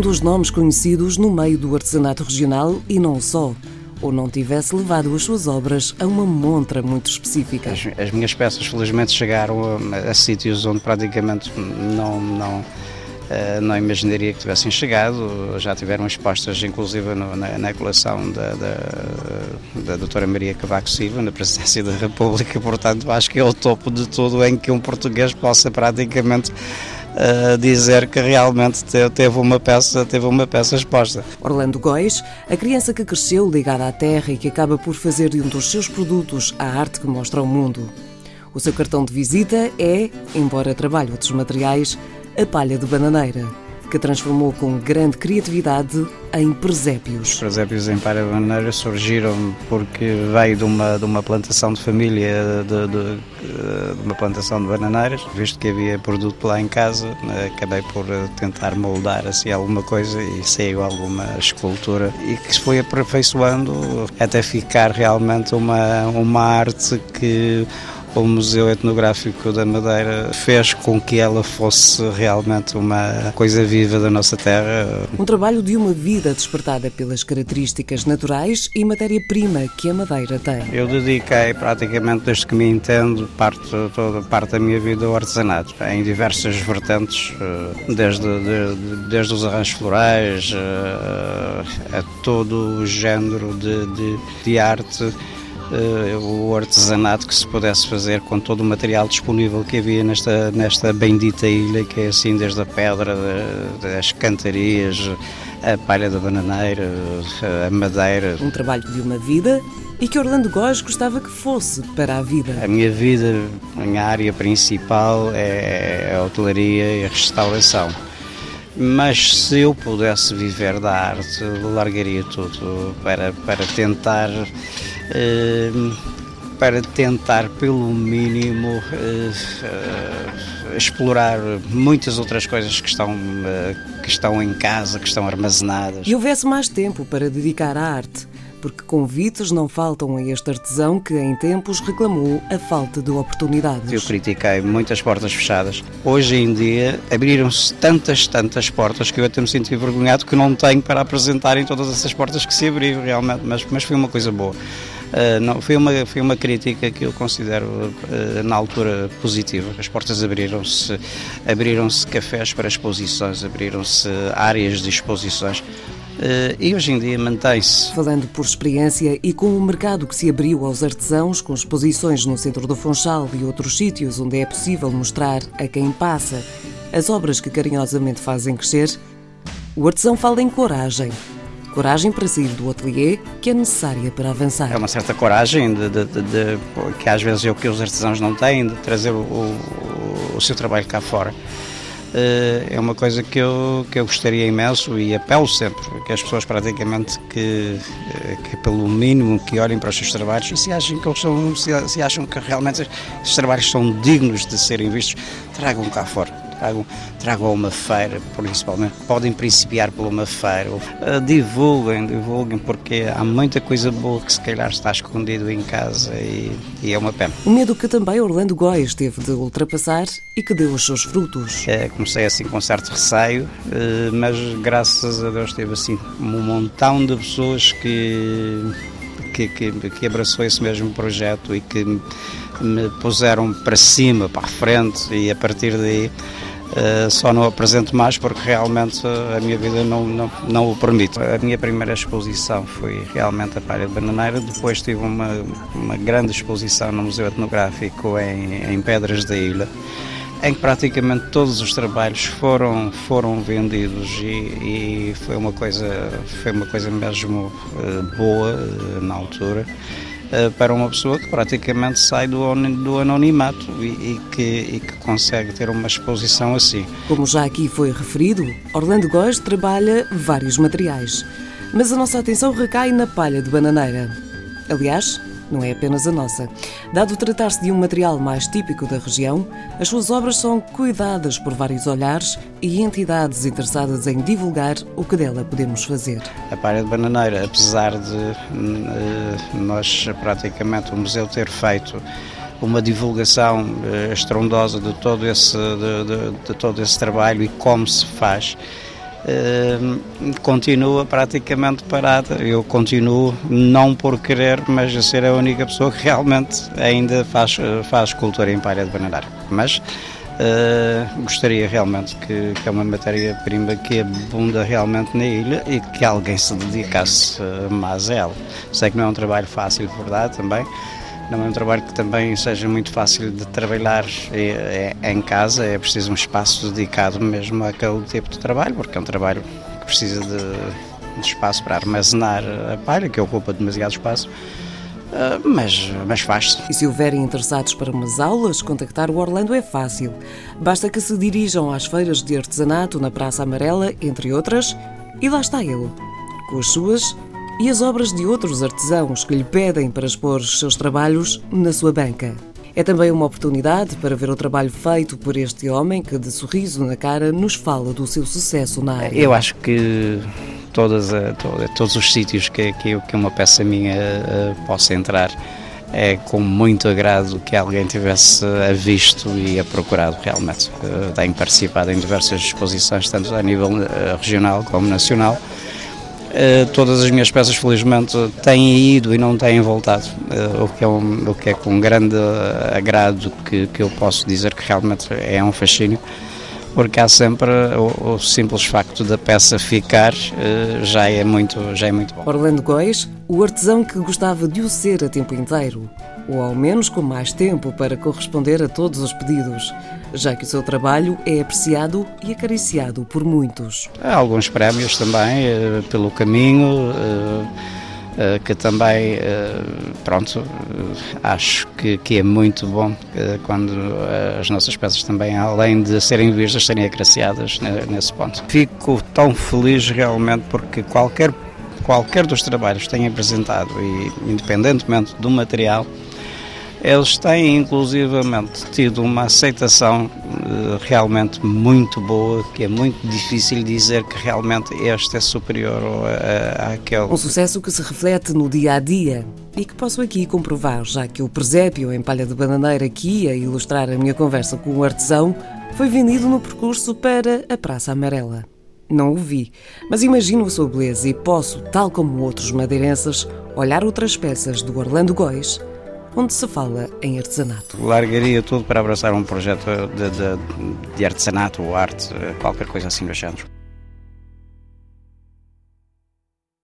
um dos nomes conhecidos no meio do artesanato regional e não só ou não tivesse levado as suas obras a uma montra muito específica. As, as minhas peças, felizmente, chegaram a, a, sítios onde praticamente não, não, uh, não imaginaria que tivessem chegado. Já tiveram expostas, inclusive, no, na, na, coleção da, da, da doutora Maria Cavaco Silva, na presidência da República. Portanto, acho que é o topo de tudo em que um português possa praticamente dizer que realmente teve uma peça, teve uma peça exposta. Orlando Góis, a criança que cresceu ligada à terra e que acaba por fazer de um dos seus produtos a arte que mostra ao mundo. O seu cartão de visita é, embora trabalhe outros materiais, a palha de bananeira que transformou com grande criatividade em presépios. Os presépios em bananeira surgiram porque veio de uma, de uma plantação de família, de, de, de uma plantação de bananeiras, visto que havia produto lá em casa, acabei por tentar moldar assim alguma coisa e saiu alguma escultura e que se foi aperfeiçoando até ficar realmente uma, uma arte que o Museu Etnográfico da Madeira fez com que ela fosse realmente uma coisa viva da nossa terra. Um trabalho de uma vida despertada pelas características naturais e matéria-prima que a Madeira tem. Eu dediquei praticamente desde que me entendo parte, toda parte da minha vida ao artesanato, em diversas vertentes, eh, desde, desde, desde os arranjos florais eh, a todo o género de, de, de arte o artesanato que se pudesse fazer com todo o material disponível que havia nesta, nesta bendita ilha, que é assim desde a pedra, das cantarias, a palha da bananeira, a madeira. Um trabalho de uma vida e que Orlando Góes gostava que fosse para a vida. A minha vida, a minha área principal é a hotelaria e a restauração. Mas se eu pudesse viver da arte, largaria tudo para, para tentar para tentar, pelo mínimo, eh, explorar muitas outras coisas que estão, eh, que estão em casa, que estão armazenadas. E houvesse mais tempo para dedicar à arte porque convites não faltam a este artesão que em tempos reclamou a falta de oportunidades. Eu critiquei muitas portas fechadas. Hoje em dia abriram-se tantas, tantas portas que eu até me senti envergonhado que não tenho para apresentar em todas essas portas que se abriram realmente, mas, mas foi uma coisa boa. Uh, não, foi, uma, foi uma crítica que eu considero uh, na altura positiva. As portas abriram-se, abriram-se cafés para exposições, abriram-se áreas de exposições. Uh, e hoje em dia mantém-se. Falando por experiência e com o mercado que se abriu aos artesãos, com exposições no centro do Funchal e outros sítios onde é possível mostrar a quem passa as obras que carinhosamente fazem crescer, o artesão fala em coragem. Coragem para sair do ateliê que é necessária para avançar. É uma certa coragem de, de, de, que às vezes é o que os artesãos não têm, de trazer o, o, o seu trabalho cá fora. Eh, é uma coisa que eu, que eu gostaria imenso e apelo sempre que as pessoas praticamente que, eh, que pelo mínimo que olhem para os seus trabalhos se acham que eles são, se acham que realmente esses trabalhos são dignos de serem vistos, tragam cá fora tragam, tragam a uma feira, principalmente. Podem principiar por uma feira. Uh, divulguem, divulguem, porque há muita coisa boa que se calhar está escondido em casa e, e é uma pena. O medo que também Orlando Góes teve de ultrapassar e que deu os seus frutos. É, comecei assim com certo receio, uh, mas graças a Deus teve assim um montão de pessoas que que, que, que, abraçou esse mesmo projeto e que me puseram para cima, para a frente e a partir daí Uh, só não apresento mais porque realmente a minha vida não, não, não o permite. A minha primeira exposição foi realmente a Palha de Bananeira, depois tive uma, uma grande exposição no Museu Etnográfico em, em Pedras da Ilha, em que praticamente todos os trabalhos foram, foram vendidos e, e foi, uma coisa, foi uma coisa mesmo uh, boa uh, na altura. Eh, para uma pessoa que praticamente sai do, do anonimato e, e, que, e, que, consegue ter uma exposição assim. Como já aqui foi referido, Orlando Góes trabalha vários materiais, mas a nossa atenção recai na palha de bananeira. Aliás, não é apenas a nossa. Dado tratar-se de um material mais típico da região, as suas obras são cuidadas por vários olhares e entidades interessadas em divulgar o que dela podemos fazer. A palha de bananeira, apesar de eh, nós praticamente o museu ter feito uma divulgação eh, estrondosa de todo esse, de, de, de todo esse trabalho e como se faz, continua praticamente parada. Eu continuo, não por querer, mas a ser a única pessoa que realmente ainda faz, faz escultura em palha de bananeira. Mas uh, gostaria realmente que, que é uma matéria-prima que abunda realmente na ilha e que alguém se dedicasse mais a ela. Sei que não é um trabalho fácil, verdade, também não é um trabalho que também seja muito fácil de trabalhar é, é, em casa, é preciso um espaço dedicado mesmo àquele tipo de trabalho, porque é um trabalho que precisa de, de espaço para armazenar a palha, que ocupa demasiado espaço. Uh, mas, mas faz-se. E se houverem interessados para umas aulas, contactar o Orlando é fácil. Basta que se dirijam às feiras de artesanato na Praça Amarela, entre outras, e lá está ele, com as suas e as obras de outros artesãos que lhe pedem para expor os seus trabalhos na sua banca. É também uma oportunidade para ver o trabalho feito por este homem que, de sorriso na cara, nos fala do seu sucesso na área. Eu acho que todas, todos os sítios que, que, uma peça minha eh, possa entrar é com muito agrado que alguém tivesse a visto e a procurado realmente. Eh, tenho participado em diversas exposições, tanto a nível eh, regional como nacional todas as minhas peças, felizmente, têm ido e não têm voltado, uh, o, que é um, o que é com grande agrado que, que eu posso dizer que realmente é um fascínio, porque há sempre o, o simples facto da peça ficar uh, já, é muito, já é muito bom. Orlando Góis, o artesão que gostava de o ser a tempo inteiro, ou ao menos com mais tempo para corresponder a todos os pedidos já que o seu trabalho é apreciado e acariciado por muitos. Há alguns prémios também eh, pelo caminho. Eh, eh, que também, pronto, acho que, que é muito bom quando as nossas peças também, além de serem vistas, serem agraciadas nesse ponto. Fico tão feliz realmente porque qualquer, qualquer dos trabalhos que tenho apresentado, e independentemente do material, eles têm inclusivamente tido uma aceitação uh, realmente muito boa, que é muito difícil dizer que realmente este é superior àquele. Um sucesso que se reflete no dia a dia e que posso aqui comprovar, já que o presépio em palha de bananeira que ia ilustrar a minha conversa com o artesão foi vendido no percurso para a Praça Amarela. Não o vi, mas imagino a sua beleza e posso, tal como outros madeirenses, olhar outras peças do Orlando Góis onde se fala em artesanato. Largaria tudo para abraçar um projeto de, de, de artesanato ou arte, qualquer coisa assim do género.